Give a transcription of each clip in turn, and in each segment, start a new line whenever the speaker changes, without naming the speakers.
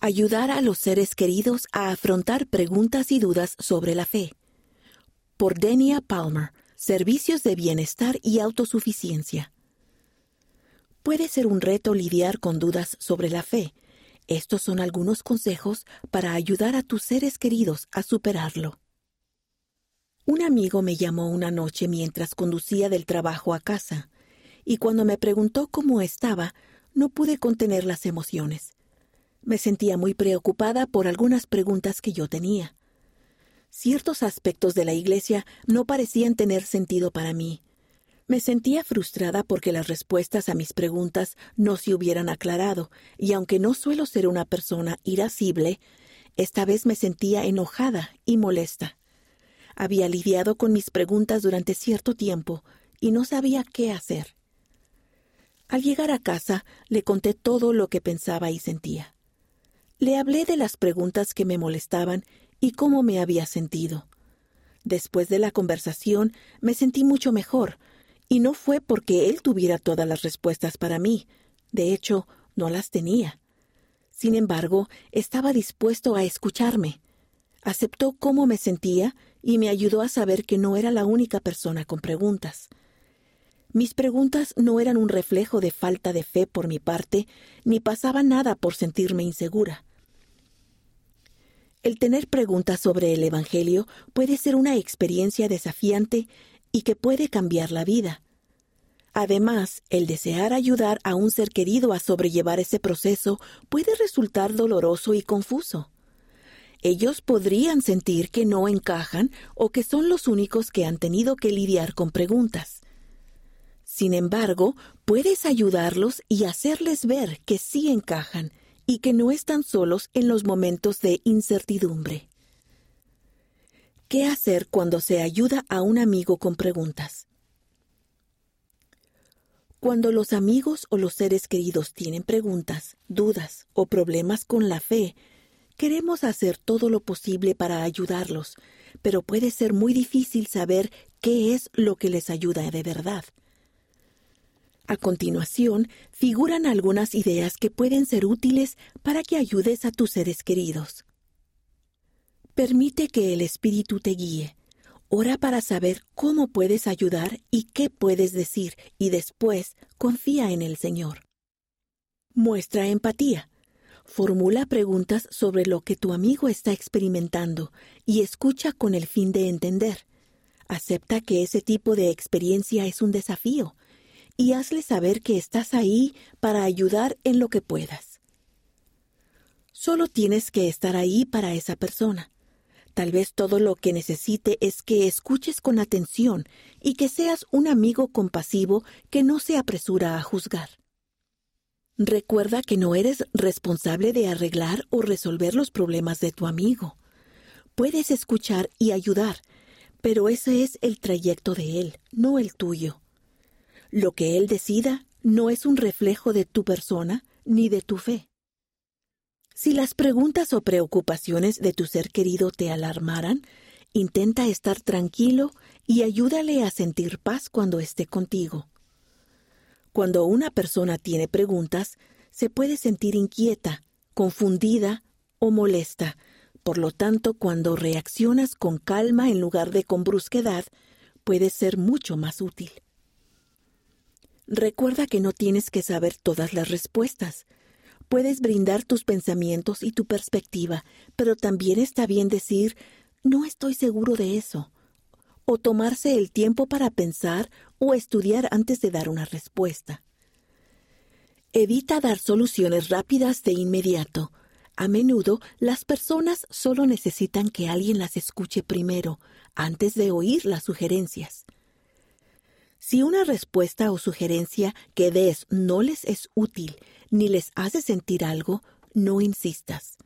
Ayudar a los seres queridos a afrontar preguntas y dudas sobre la fe. Por Denia Palmer, Servicios de Bienestar y Autosuficiencia. Puede ser un reto lidiar con dudas sobre la fe. Estos son algunos consejos para ayudar a tus seres queridos a superarlo. Un amigo me llamó una noche mientras conducía del trabajo a casa, y cuando me preguntó cómo estaba, no pude contener las emociones. Me sentía muy preocupada por algunas preguntas que yo tenía. Ciertos aspectos de la Iglesia no parecían tener sentido para mí. Me sentía frustrada porque las respuestas a mis preguntas no se hubieran aclarado, y aunque no suelo ser una persona irascible, esta vez me sentía enojada y molesta. Había lidiado con mis preguntas durante cierto tiempo y no sabía qué hacer. Al llegar a casa le conté todo lo que pensaba y sentía. Le hablé de las preguntas que me molestaban y cómo me había sentido. Después de la conversación me sentí mucho mejor, y no fue porque él tuviera todas las respuestas para mí. De hecho, no las tenía. Sin embargo, estaba dispuesto a escucharme. Aceptó cómo me sentía y me ayudó a saber que no era la única persona con preguntas. Mis preguntas no eran un reflejo de falta de fe por mi parte, ni pasaba nada por sentirme insegura. El tener preguntas sobre el Evangelio puede ser una experiencia desafiante y que puede cambiar la vida. Además, el desear ayudar a un ser querido a sobrellevar ese proceso puede resultar doloroso y confuso. Ellos podrían sentir que no encajan o que son los únicos que han tenido que lidiar con preguntas. Sin embargo, puedes ayudarlos y hacerles ver que sí encajan y que no están solos en los momentos de incertidumbre. ¿Qué hacer cuando se ayuda a un amigo con preguntas? Cuando los amigos o los seres queridos tienen preguntas, dudas o problemas con la fe, queremos hacer todo lo posible para ayudarlos, pero puede ser muy difícil saber qué es lo que les ayuda de verdad. A continuación, figuran algunas ideas que pueden ser útiles para que ayudes a tus seres queridos. Permite que el Espíritu te guíe. Ora para saber cómo puedes ayudar y qué puedes decir, y después confía en el Señor. Muestra empatía. Formula preguntas sobre lo que tu amigo está experimentando y escucha con el fin de entender. Acepta que ese tipo de experiencia es un desafío y hazle saber que estás ahí para ayudar en lo que puedas. Solo tienes que estar ahí para esa persona. Tal vez todo lo que necesite es que escuches con atención y que seas un amigo compasivo que no se apresura a juzgar. Recuerda que no eres responsable de arreglar o resolver los problemas de tu amigo. Puedes escuchar y ayudar, pero ese es el trayecto de él, no el tuyo. Lo que Él decida no es un reflejo de tu persona ni de tu fe. Si las preguntas o preocupaciones de tu ser querido te alarmaran, intenta estar tranquilo y ayúdale a sentir paz cuando esté contigo. Cuando una persona tiene preguntas, se puede sentir inquieta, confundida o molesta. Por lo tanto, cuando reaccionas con calma en lugar de con brusquedad, puede ser mucho más útil. Recuerda que no tienes que saber todas las respuestas. Puedes brindar tus pensamientos y tu perspectiva, pero también está bien decir no estoy seguro de eso, o tomarse el tiempo para pensar o estudiar antes de dar una respuesta. Evita dar soluciones rápidas de inmediato. A menudo las personas solo necesitan que alguien las escuche primero, antes de oír las sugerencias. Si una respuesta o sugerencia que des no les es útil ni les hace sentir algo, no insistas.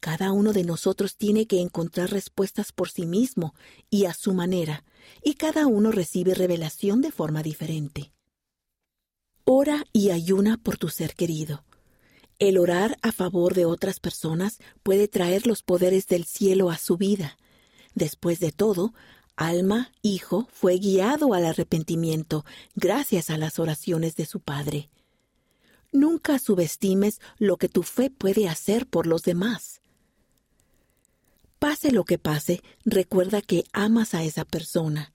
Cada uno de nosotros tiene que encontrar respuestas por sí mismo y a su manera, y cada uno recibe revelación de forma diferente. Ora y ayuna por tu ser querido. El orar a favor de otras personas puede traer los poderes del cielo a su vida. Después de todo, Alma, hijo, fue guiado al arrepentimiento gracias a las oraciones de su padre. Nunca subestimes lo que tu fe puede hacer por los demás. Pase lo que pase, recuerda que amas a esa persona.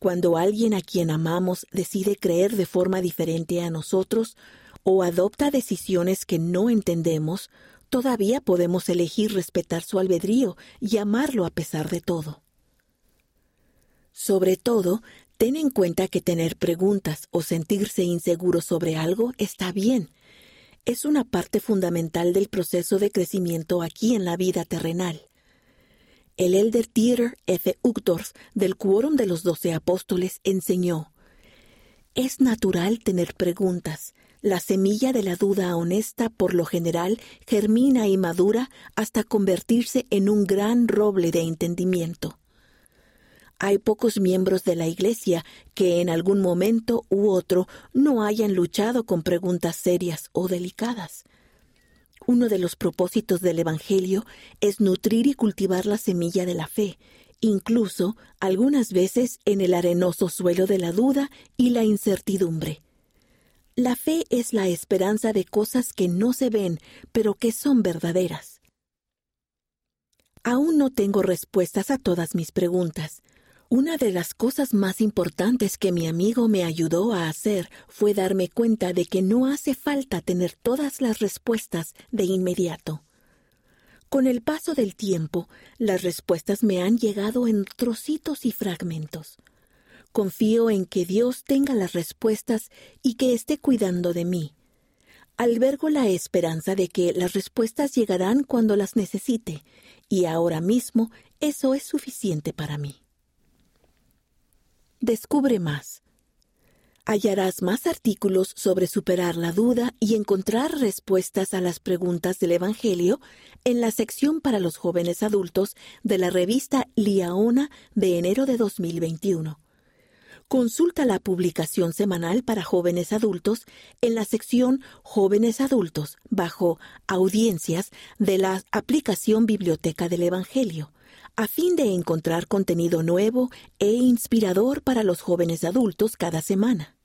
Cuando alguien a quien amamos decide creer de forma diferente a nosotros o adopta decisiones que no entendemos, todavía podemos elegir respetar su albedrío y amarlo a pesar de todo. Sobre todo, ten en cuenta que tener preguntas o sentirse inseguro sobre algo está bien. Es una parte fundamental del proceso de crecimiento aquí en la vida terrenal. El elder Dieter F. Uchtdorf del Quórum de los Doce Apóstoles enseñó: Es natural tener preguntas. La semilla de la duda honesta por lo general germina y madura hasta convertirse en un gran roble de entendimiento. Hay pocos miembros de la Iglesia que en algún momento u otro no hayan luchado con preguntas serias o delicadas. Uno de los propósitos del Evangelio es nutrir y cultivar la semilla de la fe, incluso algunas veces en el arenoso suelo de la duda y la incertidumbre. La fe es la esperanza de cosas que no se ven, pero que son verdaderas. Aún no tengo respuestas a todas mis preguntas, una de las cosas más importantes que mi amigo me ayudó a hacer fue darme cuenta de que no hace falta tener todas las respuestas de inmediato. Con el paso del tiempo, las respuestas me han llegado en trocitos y fragmentos. Confío en que Dios tenga las respuestas y que esté cuidando de mí. Albergo la esperanza de que las respuestas llegarán cuando las necesite, y ahora mismo eso es suficiente para mí. Descubre más. Hallarás más artículos sobre superar la duda y encontrar respuestas a las preguntas del Evangelio en la sección para los jóvenes adultos de la revista Liaona de enero de 2021. Consulta la publicación semanal para jóvenes adultos en la sección Jóvenes adultos bajo Audiencias de la aplicación Biblioteca del Evangelio a fin de encontrar contenido nuevo e inspirador para los jóvenes adultos cada semana.